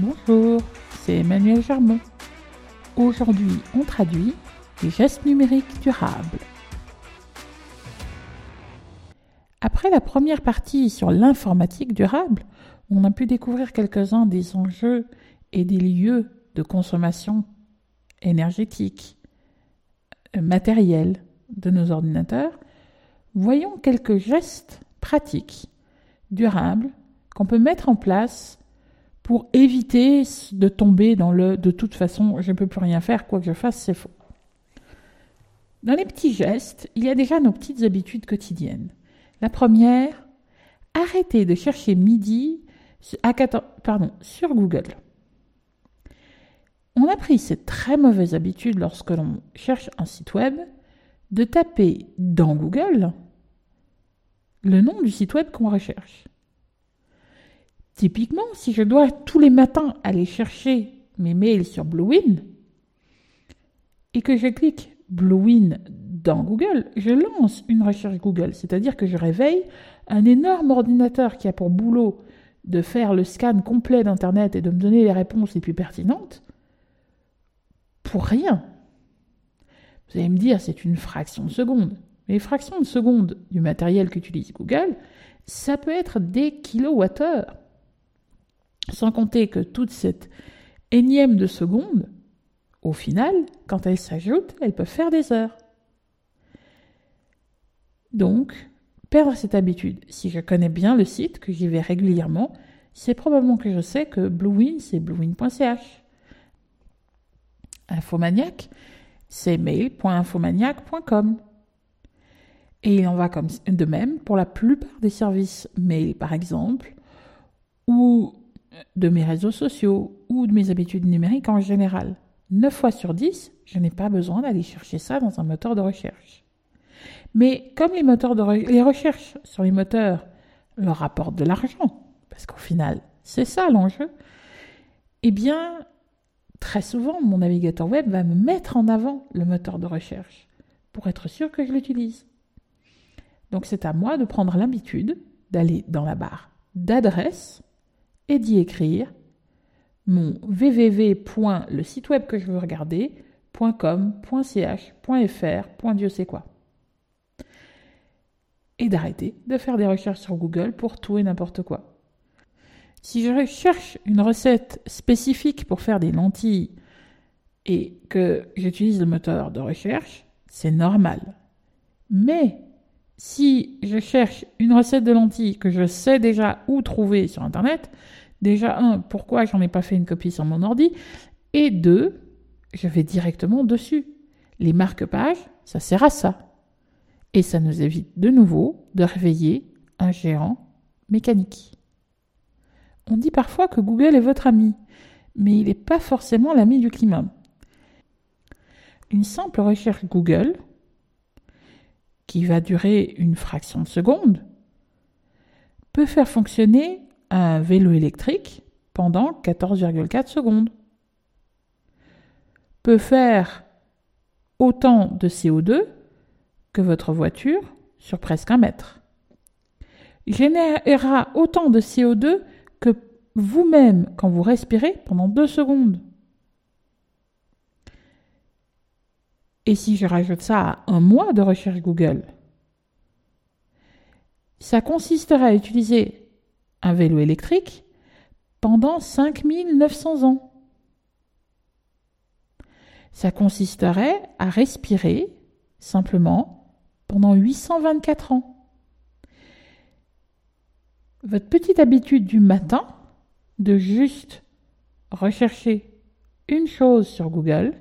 Bonjour, c'est Emmanuel Germont. Aujourd'hui, on traduit les gestes numériques durables. Après la première partie sur l'informatique durable, on a pu découvrir quelques-uns des enjeux et des lieux de consommation énergétique, euh, matérielle de nos ordinateurs. Voyons quelques gestes pratiques, durables, qu'on peut mettre en place pour éviter de tomber dans le de toute façon, je ne peux plus rien faire, quoi que je fasse, c'est faux. Dans les petits gestes, il y a déjà nos petites habitudes quotidiennes. La première, arrêtez de chercher midi à 14, pardon, sur Google. On a pris cette très mauvaise habitude lorsque l'on cherche un site web de taper dans Google le nom du site web qu'on recherche. Typiquement, si je dois tous les matins aller chercher mes mails sur Bluewin et que je clique Bluewin dans Google, je lance une recherche Google, c'est-à-dire que je réveille un énorme ordinateur qui a pour boulot de faire le scan complet d'Internet et de me donner les réponses les plus pertinentes pour rien. Vous allez me dire, c'est une fraction de seconde. Mais les fractions de seconde du matériel qu'utilise Google, ça peut être des kilowattheures. Sans compter que toute cette énième de seconde, au final, quand elle s'ajoute, elle peut faire des heures. Donc, perdre cette habitude, si je connais bien le site, que j'y vais régulièrement, c'est probablement que je sais que Bluewin, c'est bluewin.ch. Infomaniac, c'est mail.infomaniac.com. Et il en va de même pour la plupart des services mail, par exemple, ou de mes réseaux sociaux, ou de mes habitudes numériques en général. 9 fois sur 10, je n'ai pas besoin d'aller chercher ça dans un moteur de recherche. Mais comme les moteurs de les recherches sur les moteurs leur rapportent de l'argent, parce qu'au final, c'est ça l'enjeu, eh bien, très souvent, mon navigateur web va me mettre en avant le moteur de recherche pour être sûr que je l'utilise. Donc c'est à moi de prendre l'habitude d'aller dans la barre d'adresse et d'y écrire mon www. le site web que je veux regarder, .com, .dieu sait quoi. Et d'arrêter de faire des recherches sur Google pour tout et n'importe quoi. Si je cherche une recette spécifique pour faire des lentilles et que j'utilise le moteur de recherche, c'est normal. Mais si je cherche une recette de lentilles que je sais déjà où trouver sur Internet, déjà, un, pourquoi j'en ai pas fait une copie sur mon ordi? Et deux, je vais directement dessus. Les marque-pages, ça sert à ça. Et ça nous évite de nouveau de réveiller un géant mécanique. On dit parfois que Google est votre ami, mais il n'est pas forcément l'ami du climat. Une simple recherche Google qui va durer une fraction de seconde, peut faire fonctionner un vélo électrique pendant 14,4 secondes, peut faire autant de CO2 que votre voiture sur presque un mètre, générera autant de CO2 que vous-même quand vous respirez pendant deux secondes. Et si je rajoute ça à un mois de recherche Google, ça consisterait à utiliser un vélo électrique pendant 5900 ans. Ça consisterait à respirer simplement pendant 824 ans. Votre petite habitude du matin de juste rechercher une chose sur Google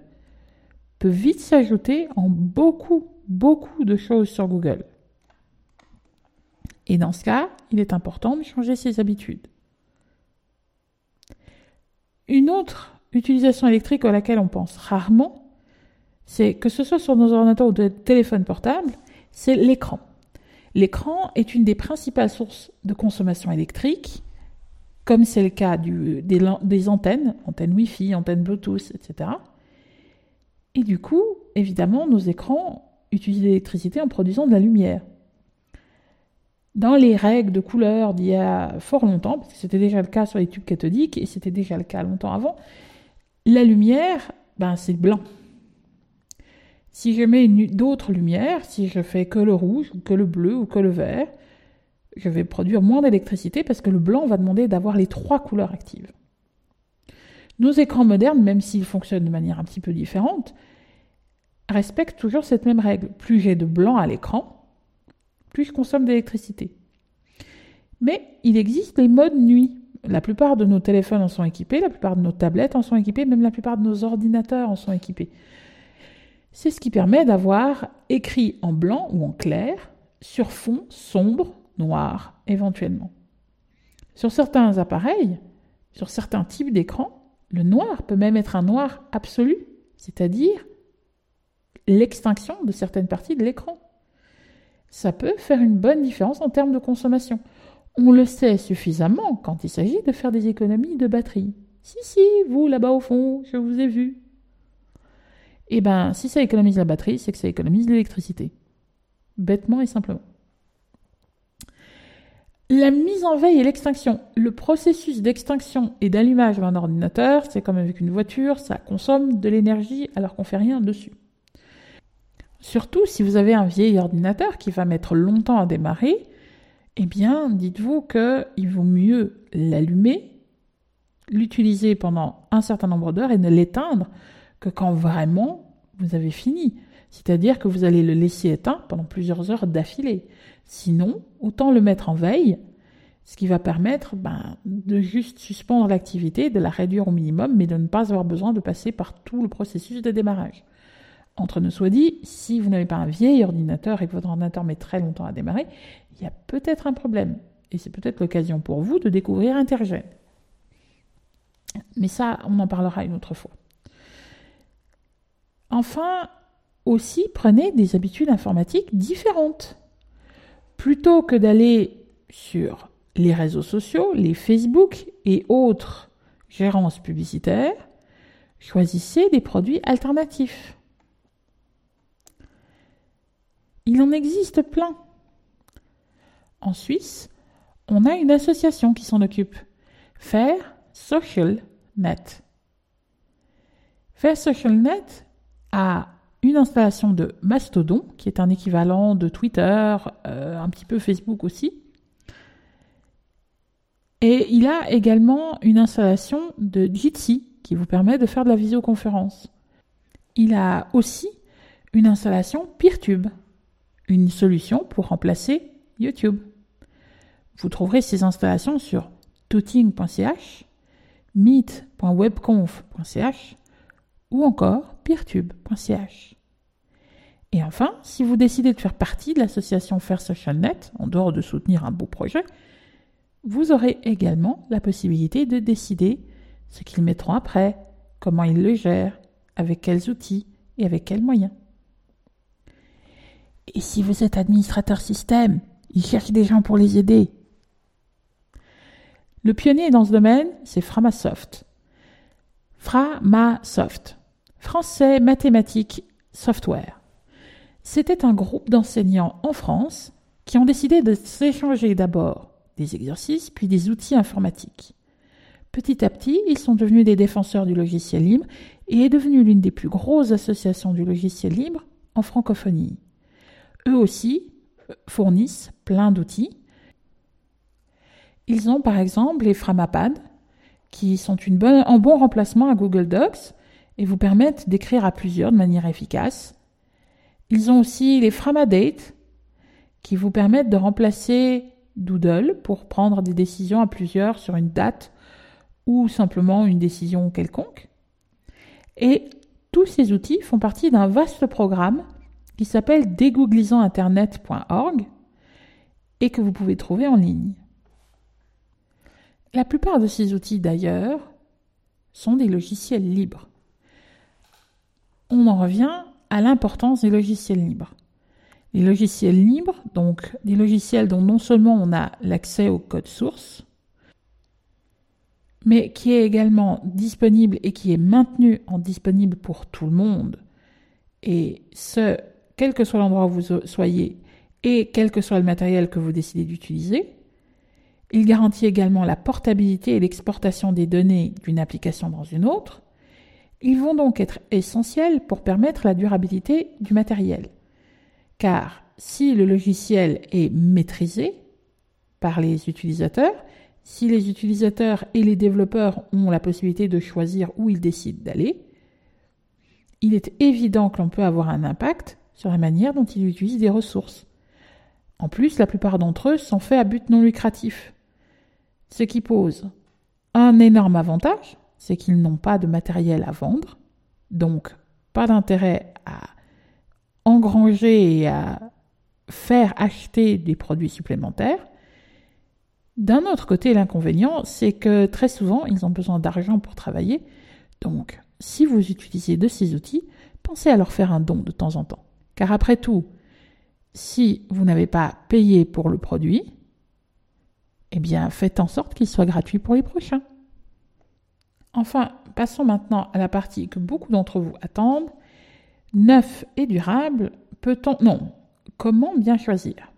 peut vite s'ajouter en beaucoup, beaucoup de choses sur Google. Et dans ce cas, il est important de changer ses habitudes. Une autre utilisation électrique à laquelle on pense rarement, c'est que ce soit sur nos ordinateurs ou des téléphones portables, c'est l'écran. L'écran est une des principales sources de consommation électrique, comme c'est le cas des, des antennes, antennes Wi-Fi, antennes Bluetooth, etc. Et du coup, évidemment, nos écrans utilisent l'électricité en produisant de la lumière. Dans les règles de couleur d'il y a fort longtemps, parce que c'était déjà le cas sur les tubes cathodiques et c'était déjà le cas longtemps avant, la lumière, ben, c'est blanc. Si je mets d'autres lumières, si je fais que le rouge, ou que le bleu, ou que le vert, je vais produire moins d'électricité parce que le blanc va demander d'avoir les trois couleurs actives. Nos écrans modernes, même s'ils fonctionnent de manière un petit peu différente, respectent toujours cette même règle. Plus j'ai de blanc à l'écran, plus consomme d'électricité. Mais il existe les modes nuit. La plupart de nos téléphones en sont équipés, la plupart de nos tablettes en sont équipées, même la plupart de nos ordinateurs en sont équipés. C'est ce qui permet d'avoir écrit en blanc ou en clair sur fond sombre, noir éventuellement. Sur certains appareils, sur certains types d'écrans, le noir peut même être un noir absolu, c'est-à-dire l'extinction de certaines parties de l'écran. Ça peut faire une bonne différence en termes de consommation. On le sait suffisamment quand il s'agit de faire des économies de batterie. Si, si, vous là-bas au fond, je vous ai vu. Eh bien, si ça économise la batterie, c'est que ça économise l'électricité. Bêtement et simplement. La mise en veille et l'extinction. Le processus d'extinction et d'allumage d'un ordinateur, c'est comme avec une voiture, ça consomme de l'énergie alors qu'on fait rien dessus. Surtout si vous avez un vieil ordinateur qui va mettre longtemps à démarrer, eh bien, dites-vous qu'il vaut mieux l'allumer, l'utiliser pendant un certain nombre d'heures et ne l'éteindre que quand vraiment vous avez fini. C'est-à-dire que vous allez le laisser éteint pendant plusieurs heures d'affilée. Sinon, autant le mettre en veille, ce qui va permettre ben, de juste suspendre l'activité, de la réduire au minimum, mais de ne pas avoir besoin de passer par tout le processus de démarrage. Entre nous soit dit, si vous n'avez pas un vieil ordinateur et que votre ordinateur met très longtemps à démarrer, il y a peut-être un problème. Et c'est peut-être l'occasion pour vous de découvrir Intergen. Mais ça, on en parlera une autre fois. Enfin, aussi, prenez des habitudes informatiques différentes. Plutôt que d'aller sur les réseaux sociaux, les Facebook et autres gérances publicitaires, choisissez des produits alternatifs. Il en existe plein. En Suisse, on a une association qui s'en occupe, Fair Social Net. Fair Social Net a une installation de Mastodon, qui est un équivalent de Twitter, euh, un petit peu Facebook aussi. Et il a également une installation de Jitsi, qui vous permet de faire de la visioconférence. Il a aussi une installation PeerTube, une solution pour remplacer YouTube. Vous trouverez ces installations sur tooting.ch, meet.webconf.ch ou encore peertube.ch. Et enfin, si vous décidez de faire partie de l'association Fair Social Net, en dehors de soutenir un beau projet, vous aurez également la possibilité de décider ce qu'ils mettront après, comment ils le gèrent, avec quels outils et avec quels moyens. Et si vous êtes administrateur système, ils cherchent des gens pour les aider. Le pionnier dans ce domaine, c'est Framasoft. Framasoft. Français mathématiques software. C'était un groupe d'enseignants en France qui ont décidé de s'échanger d'abord des exercices puis des outils informatiques. Petit à petit, ils sont devenus des défenseurs du logiciel libre et est devenue l'une des plus grosses associations du logiciel libre en francophonie. Eux aussi fournissent plein d'outils. Ils ont par exemple les Framapad, qui sont un bon remplacement à Google Docs et vous permettent d'écrire à plusieurs de manière efficace. Ils ont aussi les Framadate, qui vous permettent de remplacer Doodle pour prendre des décisions à plusieurs sur une date ou simplement une décision quelconque. Et tous ces outils font partie d'un vaste programme qui s'appelle dégooglisantinternet.org et que vous pouvez trouver en ligne. La plupart de ces outils d'ailleurs sont des logiciels libres. On en revient à l'importance des logiciels libres. Les logiciels libres, donc des logiciels dont non seulement on a l'accès au code source, mais qui est également disponible et qui est maintenu en disponible pour tout le monde, et ce, quel que soit l'endroit où vous soyez, et quel que soit le matériel que vous décidez d'utiliser. Il garantit également la portabilité et l'exportation des données d'une application dans une autre. Ils vont donc être essentiels pour permettre la durabilité du matériel. Car si le logiciel est maîtrisé par les utilisateurs, si les utilisateurs et les développeurs ont la possibilité de choisir où ils décident d'aller, il est évident que l'on peut avoir un impact sur la manière dont ils utilisent des ressources. En plus, la plupart d'entre eux sont faits à but non lucratif. Ce qui pose un énorme avantage, c'est qu'ils n'ont pas de matériel à vendre, donc pas d'intérêt à engranger et à faire acheter des produits supplémentaires. D'un autre côté, l'inconvénient, c'est que très souvent, ils ont besoin d'argent pour travailler. Donc, si vous utilisez de ces outils, pensez à leur faire un don de temps en temps. Car après tout, si vous n'avez pas payé pour le produit, eh bien, faites en sorte qu'il soit gratuit pour les prochains. Enfin, passons maintenant à la partie que beaucoup d'entre vous attendent. Neuf et durable, peut-on... Non, comment bien choisir?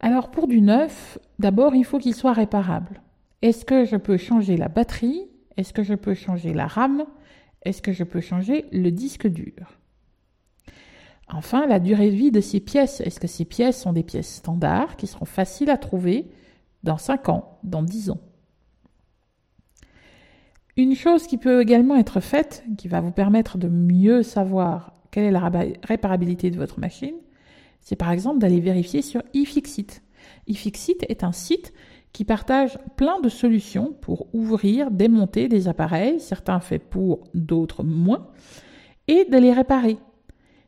Alors pour du neuf, d'abord il faut qu'il soit réparable. Est-ce que je peux changer la batterie? Est-ce que je peux changer la RAM? Est-ce que je peux changer le disque dur? Enfin, la durée de vie de ces pièces. Est-ce que ces pièces sont des pièces standards qui seront faciles à trouver dans 5 ans, dans 10 ans? Une chose qui peut également être faite, qui va vous permettre de mieux savoir quelle est la réparabilité de votre machine, c'est par exemple d'aller vérifier sur iFixit. iFixit est un site qui partage plein de solutions pour ouvrir, démonter des appareils, certains faits pour, d'autres moins, et de les réparer.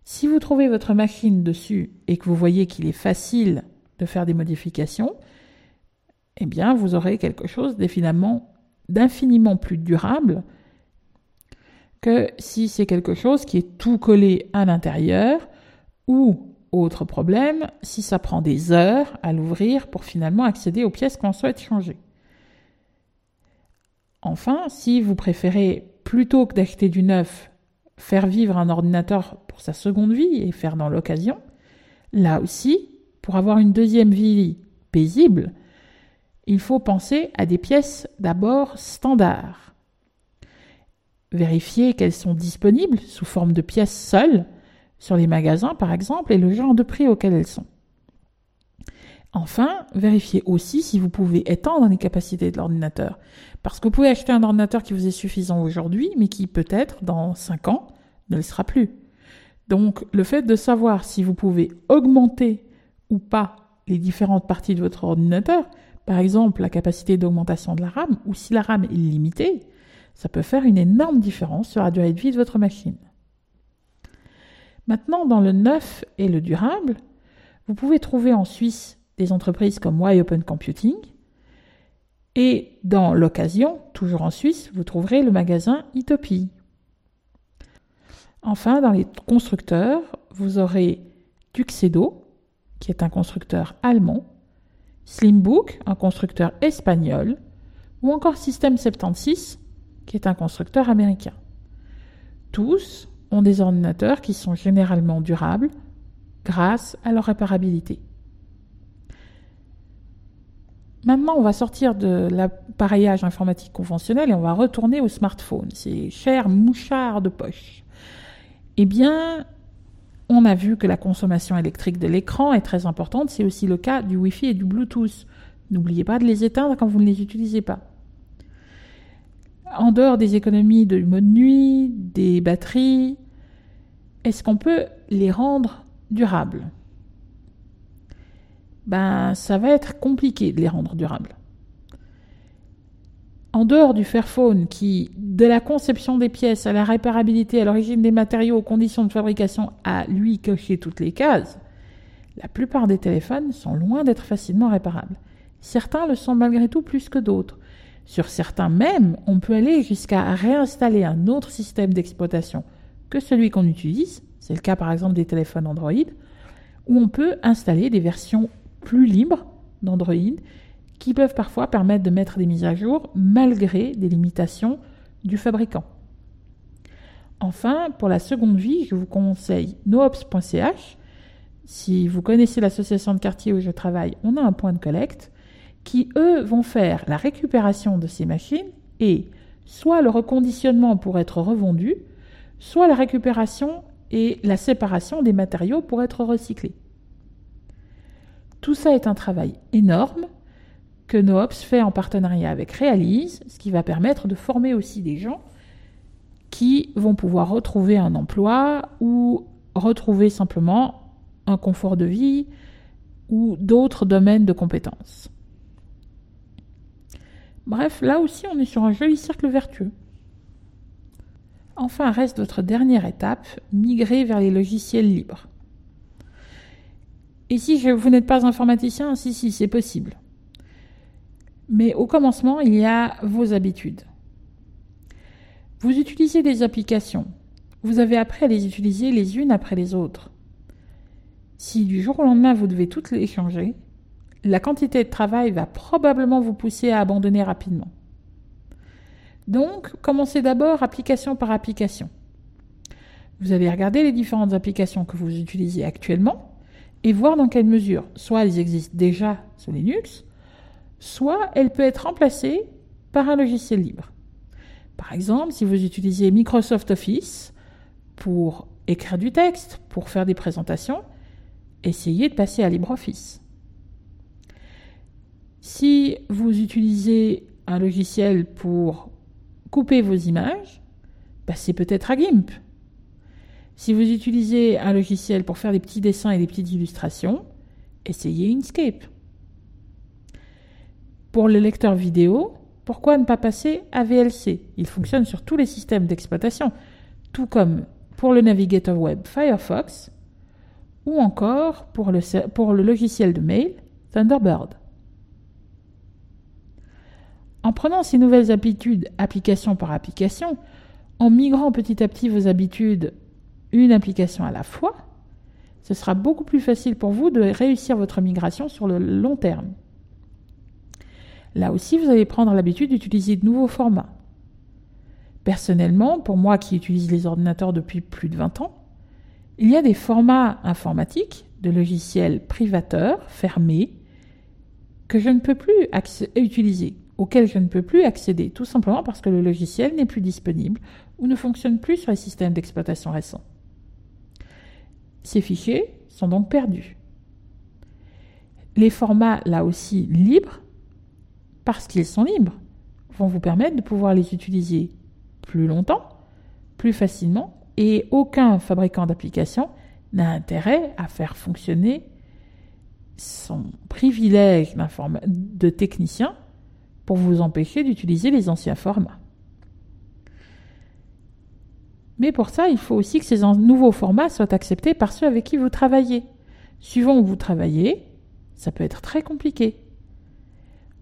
Si vous trouvez votre machine dessus et que vous voyez qu'il est facile de faire des modifications, eh bien, vous aurez quelque chose d'infiniment plus durable que si c'est quelque chose qui est tout collé à l'intérieur ou, autre problème, si ça prend des heures à l'ouvrir pour finalement accéder aux pièces qu'on souhaite changer. Enfin, si vous préférez, plutôt que d'acheter du neuf, faire vivre un ordinateur pour sa seconde vie et faire dans l'occasion, là aussi, pour avoir une deuxième vie paisible, il faut penser à des pièces d'abord standards. Vérifier qu'elles sont disponibles sous forme de pièces seules sur les magasins par exemple et le genre de prix auquel elles sont. Enfin, vérifiez aussi si vous pouvez étendre les capacités de l'ordinateur. Parce que vous pouvez acheter un ordinateur qui vous est suffisant aujourd'hui, mais qui peut-être dans 5 ans ne le sera plus. Donc le fait de savoir si vous pouvez augmenter ou pas les différentes parties de votre ordinateur, par exemple la capacité d'augmentation de la RAM, ou si la RAM est limitée, ça peut faire une énorme différence sur la durée de vie de votre machine. Maintenant, dans le neuf et le durable, vous pouvez trouver en Suisse des entreprises comme Y Open Computing. Et dans l'occasion, toujours en Suisse, vous trouverez le magasin Itopie. Enfin, dans les constructeurs, vous aurez Tuxedo, qui est un constructeur allemand, Slimbook, un constructeur espagnol, ou encore System 76, qui est un constructeur américain. Tous ont des ordinateurs qui sont généralement durables grâce à leur réparabilité. Maintenant, on va sortir de l'appareillage informatique conventionnel et on va retourner au smartphone, ces chers mouchards de poche. Eh bien, on a vu que la consommation électrique de l'écran est très importante. C'est aussi le cas du Wi-Fi et du Bluetooth. N'oubliez pas de les éteindre quand vous ne les utilisez pas. En dehors des économies de mode nuit, des batteries, est-ce qu'on peut les rendre durables? Ben, ça va être compliqué de les rendre durables en dehors du Fairphone qui, de la conception des pièces à la réparabilité, à l'origine des matériaux, aux conditions de fabrication, a lui coché toutes les cases, la plupart des téléphones sont loin d'être facilement réparables. Certains le sont malgré tout plus que d'autres. Sur certains même, on peut aller jusqu'à réinstaller un autre système d'exploitation que celui qu'on utilise, c'est le cas par exemple des téléphones Android, où on peut installer des versions plus libres d'Android qui peuvent parfois permettre de mettre des mises à jour malgré des limitations du fabricant. Enfin, pour la seconde vie, je vous conseille noops.ch si vous connaissez l'association de quartier où je travaille, on a un point de collecte qui, eux, vont faire la récupération de ces machines et soit le reconditionnement pour être revendu, soit la récupération et la séparation des matériaux pour être recyclés. Tout ça est un travail énorme que Noops fait en partenariat avec Realise, ce qui va permettre de former aussi des gens qui vont pouvoir retrouver un emploi ou retrouver simplement un confort de vie ou d'autres domaines de compétences. Bref, là aussi on est sur un joli cercle vertueux. Enfin reste votre dernière étape, migrer vers les logiciels libres. Si vous n'êtes pas informaticien, si, si, c'est possible. Mais au commencement, il y a vos habitudes. Vous utilisez des applications. Vous avez appris à les utiliser les unes après les autres. Si du jour au lendemain vous devez toutes les changer, la quantité de travail va probablement vous pousser à abandonner rapidement. Donc, commencez d'abord application par application. Vous allez regarder les différentes applications que vous utilisez actuellement et voir dans quelle mesure, soit elles existent déjà sous Linux, soit elles peuvent être remplacées par un logiciel libre. Par exemple, si vous utilisez Microsoft Office pour écrire du texte, pour faire des présentations, essayez de passer à LibreOffice. Si vous utilisez un logiciel pour couper vos images, passez peut-être à GIMP. Si vous utilisez un logiciel pour faire des petits dessins et des petites illustrations, essayez Inkscape. Pour le lecteur vidéo, pourquoi ne pas passer à VLC Il fonctionne sur tous les systèmes d'exploitation, tout comme pour le navigateur web Firefox ou encore pour le, pour le logiciel de mail Thunderbird. En prenant ces nouvelles habitudes application par application, en migrant petit à petit vos habitudes une application à la fois, ce sera beaucoup plus facile pour vous de réussir votre migration sur le long terme. Là aussi, vous allez prendre l'habitude d'utiliser de nouveaux formats. Personnellement, pour moi qui utilise les ordinateurs depuis plus de 20 ans, il y a des formats informatiques de logiciels privateurs, fermés, que je ne peux plus utiliser, auxquels je ne peux plus accéder, tout simplement parce que le logiciel n'est plus disponible ou ne fonctionne plus sur les systèmes d'exploitation récents. Ces fichiers sont donc perdus. Les formats, là aussi, libres, parce qu'ils sont libres, vont vous permettre de pouvoir les utiliser plus longtemps, plus facilement et aucun fabricant d'application n'a intérêt à faire fonctionner son privilège de technicien pour vous empêcher d'utiliser les anciens formats. Mais pour ça, il faut aussi que ces nouveaux formats soient acceptés par ceux avec qui vous travaillez. Suivant où vous travaillez, ça peut être très compliqué.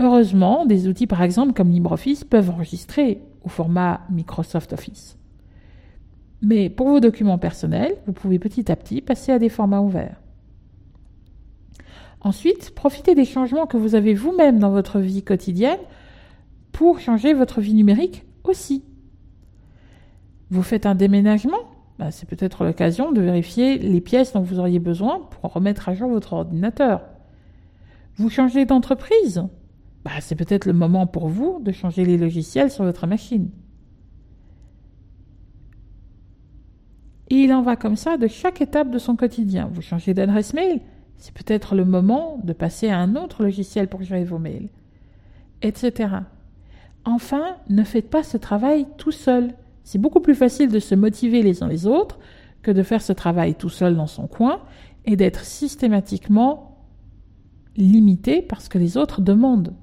Heureusement, des outils par exemple comme LibreOffice peuvent enregistrer au format Microsoft Office. Mais pour vos documents personnels, vous pouvez petit à petit passer à des formats ouverts. Ensuite, profitez des changements que vous avez vous-même dans votre vie quotidienne pour changer votre vie numérique aussi. Vous faites un déménagement bah, C'est peut-être l'occasion de vérifier les pièces dont vous auriez besoin pour remettre à jour votre ordinateur. Vous changez d'entreprise bah, C'est peut-être le moment pour vous de changer les logiciels sur votre machine. Et il en va comme ça de chaque étape de son quotidien. Vous changez d'adresse mail, c'est peut-être le moment de passer à un autre logiciel pour gérer vos mails, etc. Enfin, ne faites pas ce travail tout seul. C'est beaucoup plus facile de se motiver les uns les autres que de faire ce travail tout seul dans son coin et d'être systématiquement limité parce que les autres demandent.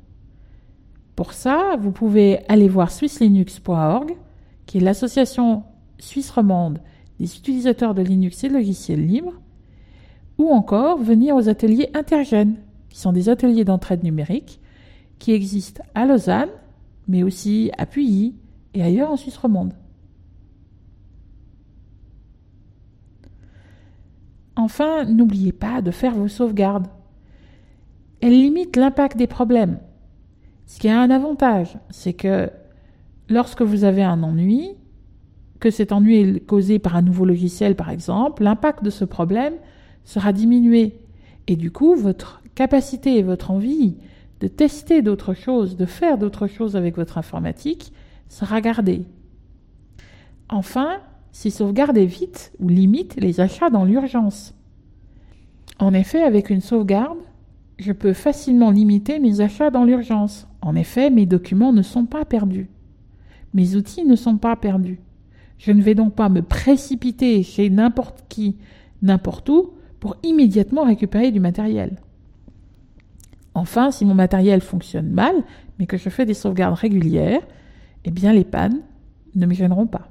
Pour ça, vous pouvez aller voir swisslinux.org, qui est l'association suisse romande des utilisateurs de Linux et de logiciels libres, ou encore venir aux ateliers intergènes, qui sont des ateliers d'entraide numérique qui existent à Lausanne, mais aussi à Puyi et ailleurs en Suisse romande. Enfin, n'oubliez pas de faire vos sauvegardes. Elles limitent l'impact des problèmes. Ce qui a un avantage, c'est que lorsque vous avez un ennui, que cet ennui est causé par un nouveau logiciel par exemple, l'impact de ce problème sera diminuée. Et du coup, votre capacité et votre envie de tester d'autres choses, de faire d'autres choses avec votre informatique, sera gardée. Enfin, c'est sauvegarder vite ou limite les achats dans l'urgence. En effet, avec une sauvegarde, je peux facilement limiter mes achats dans l'urgence. En effet, mes documents ne sont pas perdus. Mes outils ne sont pas perdus. Je ne vais donc pas me précipiter chez n'importe qui, n'importe où, pour immédiatement récupérer du matériel. Enfin, si mon matériel fonctionne mal, mais que je fais des sauvegardes régulières, eh bien les pannes ne me gêneront pas.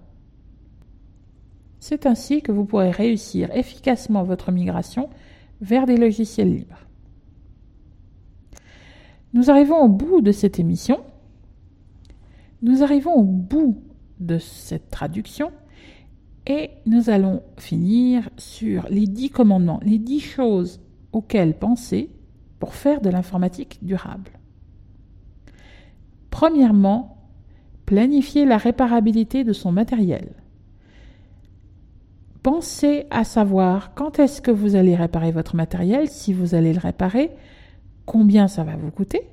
C'est ainsi que vous pourrez réussir efficacement votre migration vers des logiciels libres. Nous arrivons au bout de cette émission. Nous arrivons au bout de cette traduction et nous allons finir sur les dix commandements, les dix choses auxquelles penser pour faire de l'informatique durable. Premièrement, planifier la réparabilité de son matériel. Pensez à savoir quand est-ce que vous allez réparer votre matériel, si vous allez le réparer, combien ça va vous coûter,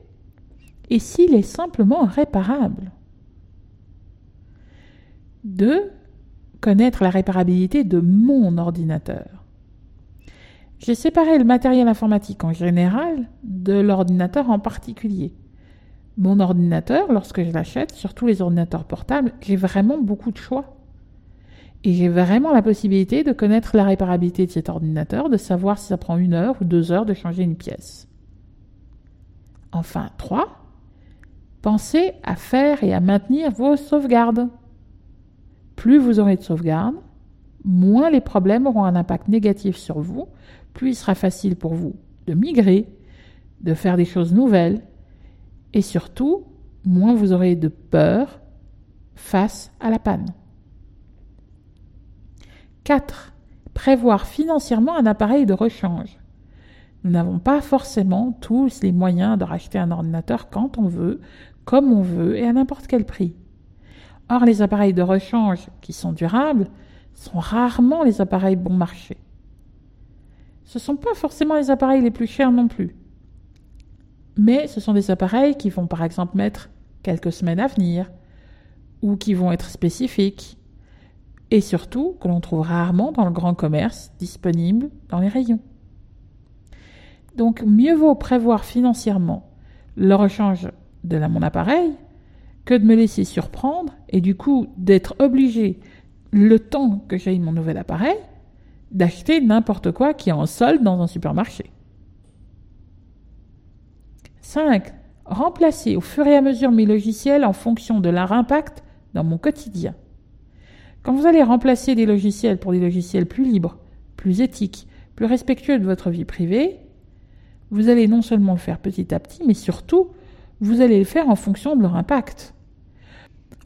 et s'il est simplement réparable. 2. Connaître la réparabilité de mon ordinateur. J'ai séparé le matériel informatique en général de l'ordinateur en particulier. Mon ordinateur, lorsque je l'achète, surtout les ordinateurs portables, j'ai vraiment beaucoup de choix. Et j'ai vraiment la possibilité de connaître la réparabilité de cet ordinateur, de savoir si ça prend une heure ou deux heures de changer une pièce. Enfin, 3. Pensez à faire et à maintenir vos sauvegardes. Plus vous aurez de sauvegardes, moins les problèmes auront un impact négatif sur vous, plus il sera facile pour vous de migrer, de faire des choses nouvelles, et surtout, moins vous aurez de peur face à la panne. 4. Prévoir financièrement un appareil de rechange. Nous n'avons pas forcément tous les moyens de racheter un ordinateur quand on veut, comme on veut et à n'importe quel prix. Or, les appareils de rechange qui sont durables sont rarement les appareils bon marché. Ce ne sont pas forcément les appareils les plus chers non plus. Mais ce sont des appareils qui vont par exemple mettre quelques semaines à venir, ou qui vont être spécifiques, et surtout que l'on trouve rarement dans le grand commerce disponible dans les rayons. Donc mieux vaut prévoir financièrement le rechange de mon appareil que de me laisser surprendre et du coup d'être obligé, le temps que j'ai mon nouvel appareil, d'acheter n'importe quoi qui est en solde dans un supermarché. 5. Remplacer au fur et à mesure mes logiciels en fonction de leur impact dans mon quotidien. Quand vous allez remplacer des logiciels pour des logiciels plus libres, plus éthiques, plus respectueux de votre vie privée, vous allez non seulement le faire petit à petit, mais surtout, vous allez le faire en fonction de leur impact.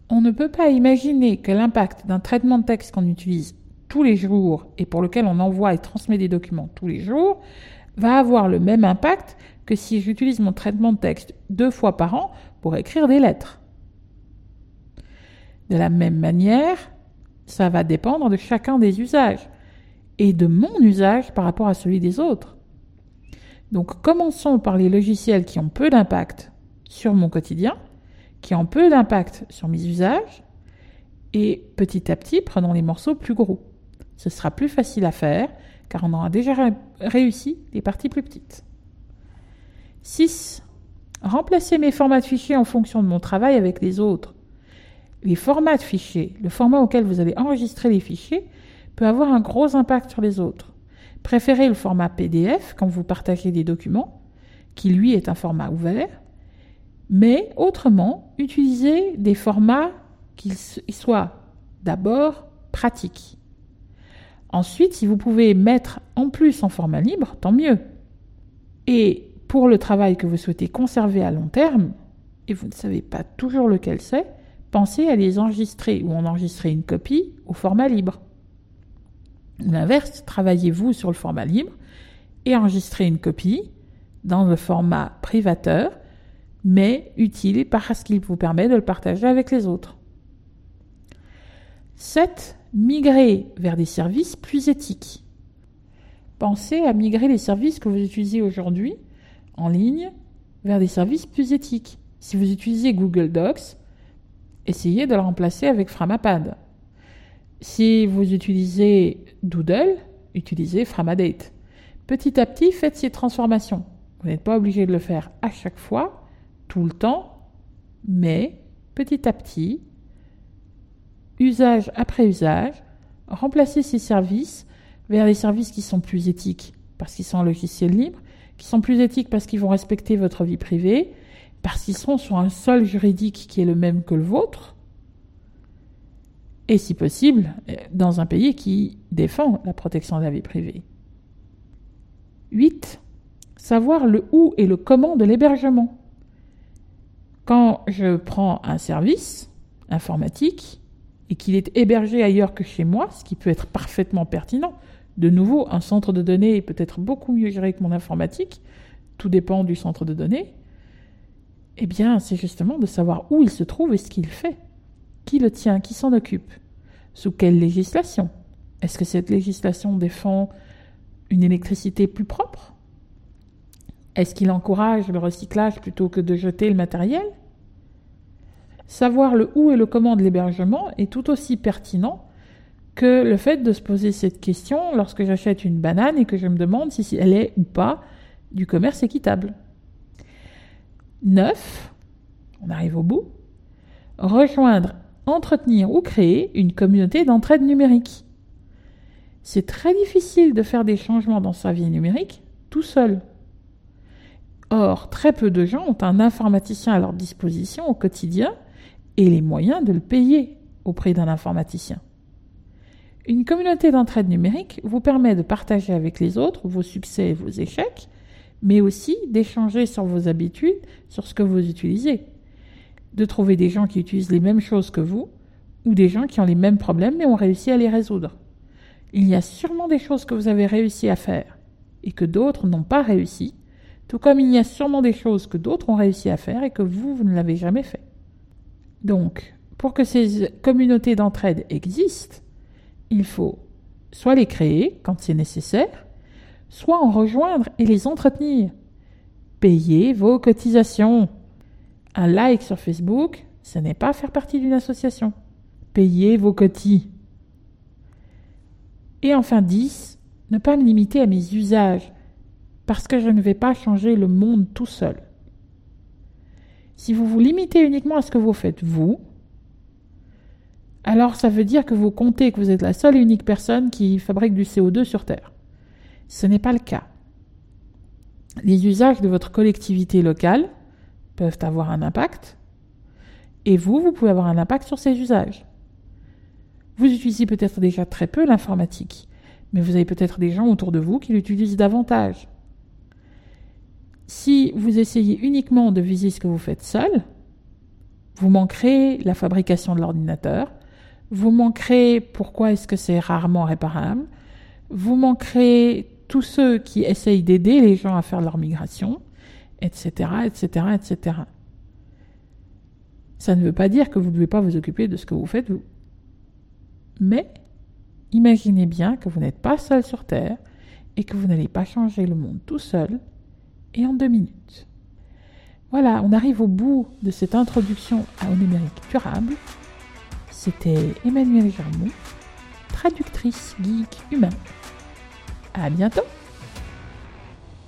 On ne peut pas imaginer que l'impact d'un traitement de texte qu'on utilise tous les jours et pour lequel on envoie et transmet des documents tous les jours va avoir le même impact que si j'utilise mon traitement de texte deux fois par an pour écrire des lettres. De la même manière, ça va dépendre de chacun des usages et de mon usage par rapport à celui des autres. Donc commençons par les logiciels qui ont peu d'impact sur mon quotidien, qui ont peu d'impact sur mes usages, et petit à petit prenons les morceaux plus gros. Ce sera plus facile à faire car on aura déjà réussi les parties plus petites. 6. Remplacer mes formats de fichiers en fonction de mon travail avec les autres. Les formats de fichiers, le format auquel vous allez enregistrer les fichiers, peut avoir un gros impact sur les autres. Préférez le format PDF quand vous partagez des documents, qui lui est un format ouvert, mais autrement, utilisez des formats qui soient d'abord pratiques. Ensuite, si vous pouvez mettre en plus en format libre, tant mieux. Et pour le travail que vous souhaitez conserver à long terme, et vous ne savez pas toujours lequel c'est, pensez à les enregistrer ou en enregistrer une copie au format libre. L'inverse, travaillez-vous sur le format libre et enregistrez une copie dans le format privateur, mais utile parce qu'il vous permet de le partager avec les autres. 7. Migrer vers des services plus éthiques. pensez à migrer les services que vous utilisez aujourd'hui en ligne vers des services plus éthiques. Si vous utilisez Google Docs, essayez de le remplacer avec Framapad. Si vous utilisez Doodle, utilisez Framadate. Petit à petit, faites ces transformations. Vous n'êtes pas obligé de le faire à chaque fois, tout le temps, mais petit à petit, usage après usage, remplacez ces services vers des services qui sont plus éthiques parce qu'ils sont en logiciel libre, qui sont plus éthiques parce qu'ils vont respecter votre vie privée, parce qu'ils seront sur un sol juridique qui est le même que le vôtre, et si possible, dans un pays qui défend la protection de la vie privée. 8. Savoir le où et le comment de l'hébergement. Quand je prends un service informatique et qu'il est hébergé ailleurs que chez moi, ce qui peut être parfaitement pertinent, de nouveau, un centre de données est peut-être beaucoup mieux géré que mon informatique, tout dépend du centre de données, eh bien, c'est justement de savoir où il se trouve et ce qu'il fait. Qui le tient Qui s'en occupe? Sous quelle législation? Est-ce que cette législation défend une électricité plus propre? Est-ce qu'il encourage le recyclage plutôt que de jeter le matériel? Savoir le où et le comment de l'hébergement est tout aussi pertinent que le fait de se poser cette question lorsque j'achète une banane et que je me demande si elle est ou pas du commerce équitable. 9. On arrive au bout. Rejoindre, entretenir ou créer une communauté d'entraide numérique. C'est très difficile de faire des changements dans sa vie numérique tout seul. Or, très peu de gens ont un informaticien à leur disposition au quotidien et les moyens de le payer auprès d'un informaticien. Une communauté d'entraide numérique vous permet de partager avec les autres vos succès et vos échecs, mais aussi d'échanger sur vos habitudes, sur ce que vous utilisez, de trouver des gens qui utilisent les mêmes choses que vous, ou des gens qui ont les mêmes problèmes mais ont réussi à les résoudre. Il y a sûrement des choses que vous avez réussi à faire et que d'autres n'ont pas réussi, tout comme il y a sûrement des choses que d'autres ont réussi à faire et que vous, vous ne l'avez jamais fait. Donc, pour que ces communautés d'entraide existent, il faut soit les créer quand c'est nécessaire, soit en rejoindre et les entretenir. Payez vos cotisations. Un like sur Facebook, ce n'est pas faire partie d'une association. Payez vos cotis. Et enfin 10, ne pas me limiter à mes usages, parce que je ne vais pas changer le monde tout seul. Si vous vous limitez uniquement à ce que vous faites vous, alors ça veut dire que vous comptez que vous êtes la seule et unique personne qui fabrique du CO2 sur Terre. Ce n'est pas le cas. Les usages de votre collectivité locale peuvent avoir un impact, et vous, vous pouvez avoir un impact sur ces usages. Vous utilisez peut-être déjà très peu l'informatique, mais vous avez peut-être des gens autour de vous qui l'utilisent davantage. Si vous essayez uniquement de viser ce que vous faites seul, vous manquerez la fabrication de l'ordinateur, vous manquerez pourquoi est-ce que c'est rarement réparable, vous manquerez tous ceux qui essayent d'aider les gens à faire leur migration, etc., etc., etc. Ça ne veut pas dire que vous ne devez pas vous occuper de ce que vous faites vous. Mais imaginez bien que vous n'êtes pas seul sur Terre et que vous n'allez pas changer le monde tout seul et en deux minutes. Voilà, on arrive au bout de cette introduction au numérique durable. C'était Emmanuel Germont, traductrice geek humain. À bientôt